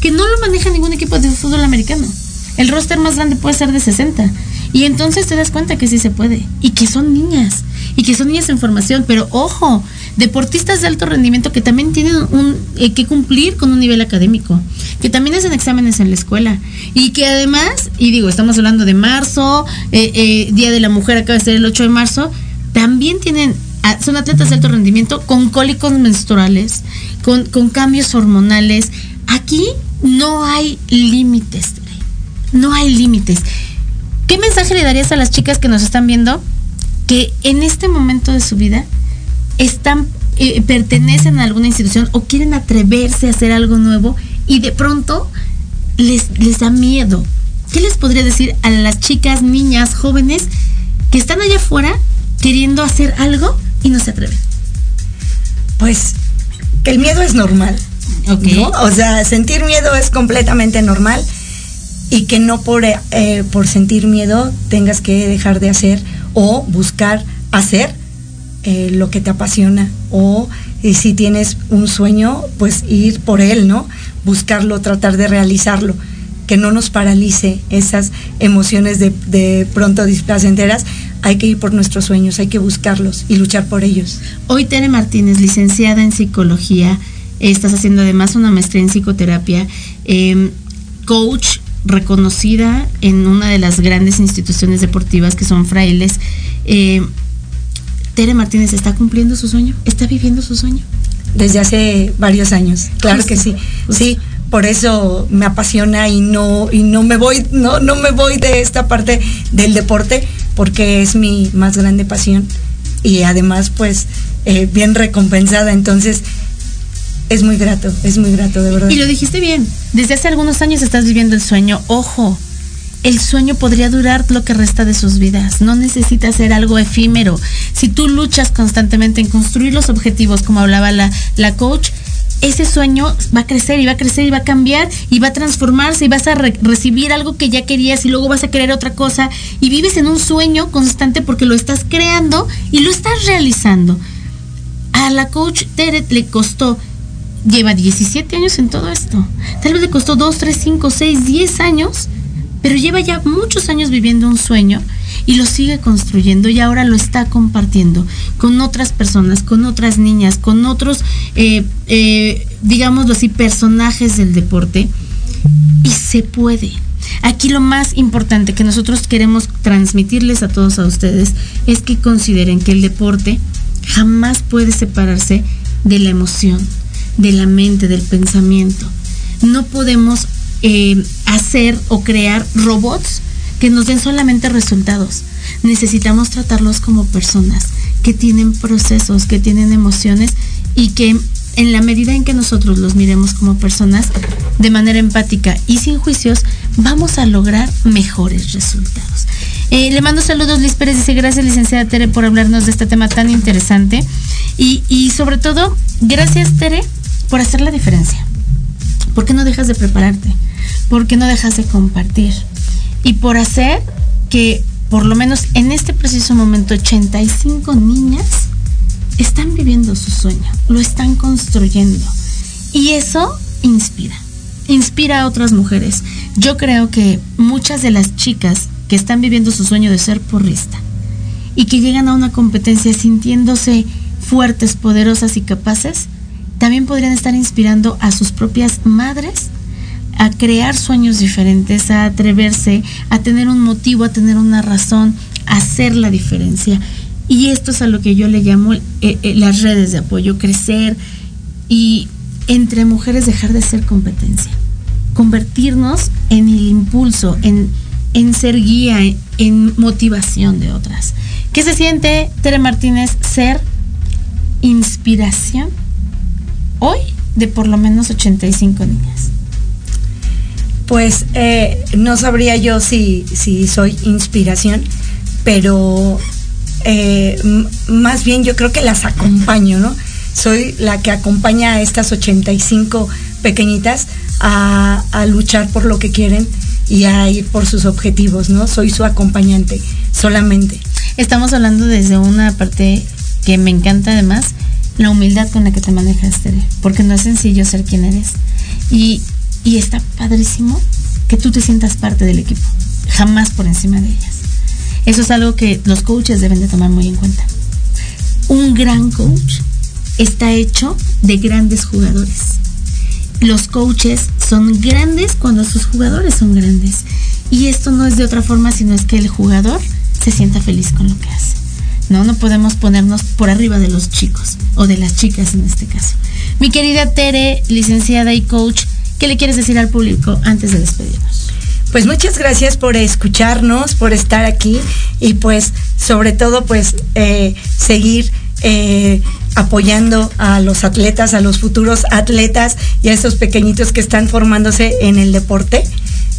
que no lo maneja ningún equipo de fútbol americano. El roster más grande puede ser de 60. Y entonces te das cuenta que sí se puede. Y que son niñas. Y que son niñas en formación. Pero ojo, deportistas de alto rendimiento que también tienen eh, que cumplir con un nivel académico. Que también hacen exámenes en la escuela. Y que además, y digo, estamos hablando de marzo, eh, eh, Día de la Mujer acaba de ser el 8 de marzo. También tienen ah, son atletas de alto rendimiento con cólicos menstruales, con, con cambios hormonales. Aquí no hay límites. No hay límites. ¿Qué mensaje le darías a las chicas que nos están viendo que en este momento de su vida están eh, pertenecen a alguna institución o quieren atreverse a hacer algo nuevo y de pronto les, les da miedo? ¿Qué les podría decir a las chicas, niñas, jóvenes que están allá afuera queriendo hacer algo y no se atreven? Pues que el miedo es normal. O sea, sentir miedo es completamente normal y que no por, eh, por sentir miedo tengas que dejar de hacer o buscar hacer eh, lo que te apasiona o si tienes un sueño, pues ir por él, ¿no? Buscarlo, tratar de realizarlo, que no nos paralice esas emociones de, de pronto displacenteras. Hay que ir por nuestros sueños, hay que buscarlos y luchar por ellos. Hoy Tere Martínez, licenciada en psicología, estás haciendo además una maestría en psicoterapia, em, coach reconocida en una de las grandes instituciones deportivas que son frailes. Eh, Tere Martínez está cumpliendo su sueño, está viviendo su sueño. Desde hace varios años, claro que sí. Sí, por eso me apasiona y no y no me voy no no me voy de esta parte del deporte porque es mi más grande pasión y además pues eh, bien recompensada entonces es muy grato, es muy grato, de verdad. Y lo dijiste bien, desde hace algunos años estás viviendo el sueño, ojo, el sueño podría durar lo que resta de sus vidas. No necesita ser algo efímero. Si tú luchas constantemente en construir los objetivos, como hablaba la, la coach, ese sueño va a crecer y va a crecer y va a cambiar y va a transformarse y vas a recibir algo que ya querías y luego vas a querer otra cosa y vives en un sueño constante porque lo estás creando y lo estás realizando. A la coach Teret le costó, lleva 17 años en todo esto. Tal vez le costó 2, 3, 5, 6, 10 años pero lleva ya muchos años viviendo un sueño y lo sigue construyendo y ahora lo está compartiendo con otras personas, con otras niñas, con otros, eh, eh, digámoslo así, personajes del deporte. Y se puede. Aquí lo más importante que nosotros queremos transmitirles a todos a ustedes es que consideren que el deporte jamás puede separarse de la emoción, de la mente, del pensamiento. No podemos eh, hacer o crear robots que nos den solamente resultados. Necesitamos tratarlos como personas que tienen procesos, que tienen emociones y que en la medida en que nosotros los miremos como personas de manera empática y sin juicios, vamos a lograr mejores resultados. Eh, le mando saludos, Liz Pérez dice gracias licenciada Tere por hablarnos de este tema tan interesante y, y sobre todo, gracias Tere por hacer la diferencia. ¿Por qué no dejas de prepararte? ¿Por qué no dejas de compartir? Y por hacer que por lo menos en este preciso momento 85 niñas están viviendo su sueño, lo están construyendo. Y eso inspira, inspira a otras mujeres. Yo creo que muchas de las chicas que están viviendo su sueño de ser porrista y que llegan a una competencia sintiéndose fuertes, poderosas y capaces, también podrían estar inspirando a sus propias madres a crear sueños diferentes, a atreverse, a tener un motivo, a tener una razón, a hacer la diferencia. Y esto es a lo que yo le llamo eh, eh, las redes de apoyo, crecer y entre mujeres dejar de ser competencia, convertirnos en el impulso, en, en ser guía, en motivación de otras. ¿Qué se siente, Tere Martínez, ser inspiración hoy de por lo menos 85 niñas? Pues eh, no sabría yo si, si soy inspiración, pero eh, más bien yo creo que las acompaño, ¿no? Soy la que acompaña a estas 85 pequeñitas a, a, luchar por lo que quieren y a ir por sus objetivos, ¿no? Soy su acompañante solamente. Estamos hablando desde una parte que me encanta además, la humildad con la que te manejas, Tere, porque no es sencillo ser quien eres. Y y está padrísimo que tú te sientas parte del equipo, jamás por encima de ellas. Eso es algo que los coaches deben de tomar muy en cuenta. Un gran coach está hecho de grandes jugadores. Los coaches son grandes cuando sus jugadores son grandes. Y esto no es de otra forma, sino es que el jugador se sienta feliz con lo que hace. No, no podemos ponernos por arriba de los chicos o de las chicas en este caso. Mi querida Tere, licenciada y coach, ¿Qué le quieres decir al público antes de despedirnos? Pues muchas gracias por escucharnos, por estar aquí y pues sobre todo pues eh, seguir eh, apoyando a los atletas, a los futuros atletas y a esos pequeñitos que están formándose en el deporte.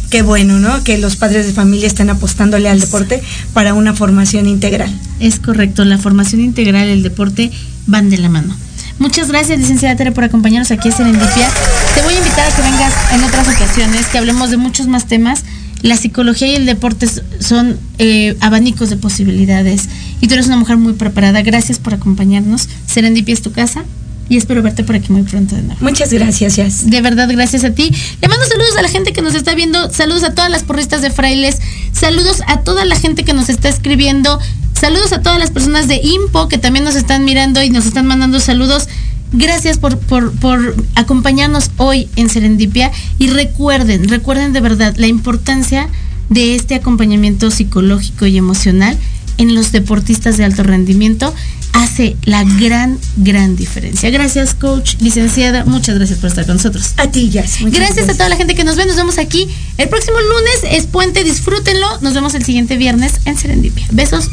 Qué bueno, ¿no? Que los padres de familia estén apostándole al deporte para una formación integral. Es correcto, la formación integral y el deporte van de la mano. Muchas gracias, licenciada Tere, por acompañarnos aquí en Serendipia. Te voy a invitar a que vengas en otras ocasiones, que hablemos de muchos más temas. La psicología y el deporte son eh, abanicos de posibilidades. Y tú eres una mujer muy preparada. Gracias por acompañarnos. Serendipia es tu casa y espero verte por aquí muy pronto de nuevo. Muchas gracias, Jazz. De verdad, gracias a ti. Le mando saludos a la gente que nos está viendo, saludos a todas las porristas de frailes, saludos a toda la gente que nos está escribiendo. Saludos a todas las personas de Impo que también nos están mirando y nos están mandando saludos. Gracias por, por, por, acompañarnos hoy en Serendipia y recuerden, recuerden de verdad la importancia de este acompañamiento psicológico y emocional en los deportistas de alto rendimiento hace la gran, gran diferencia. Gracias, coach, licenciada. Muchas gracias por estar con nosotros. A ti. Gracias, gracias, a toda la gente que nos ve. Nos vemos aquí el próximo lunes. Es puente, disfrútenlo. Nos vemos el siguiente viernes en Serendipia. Besos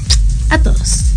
a todos.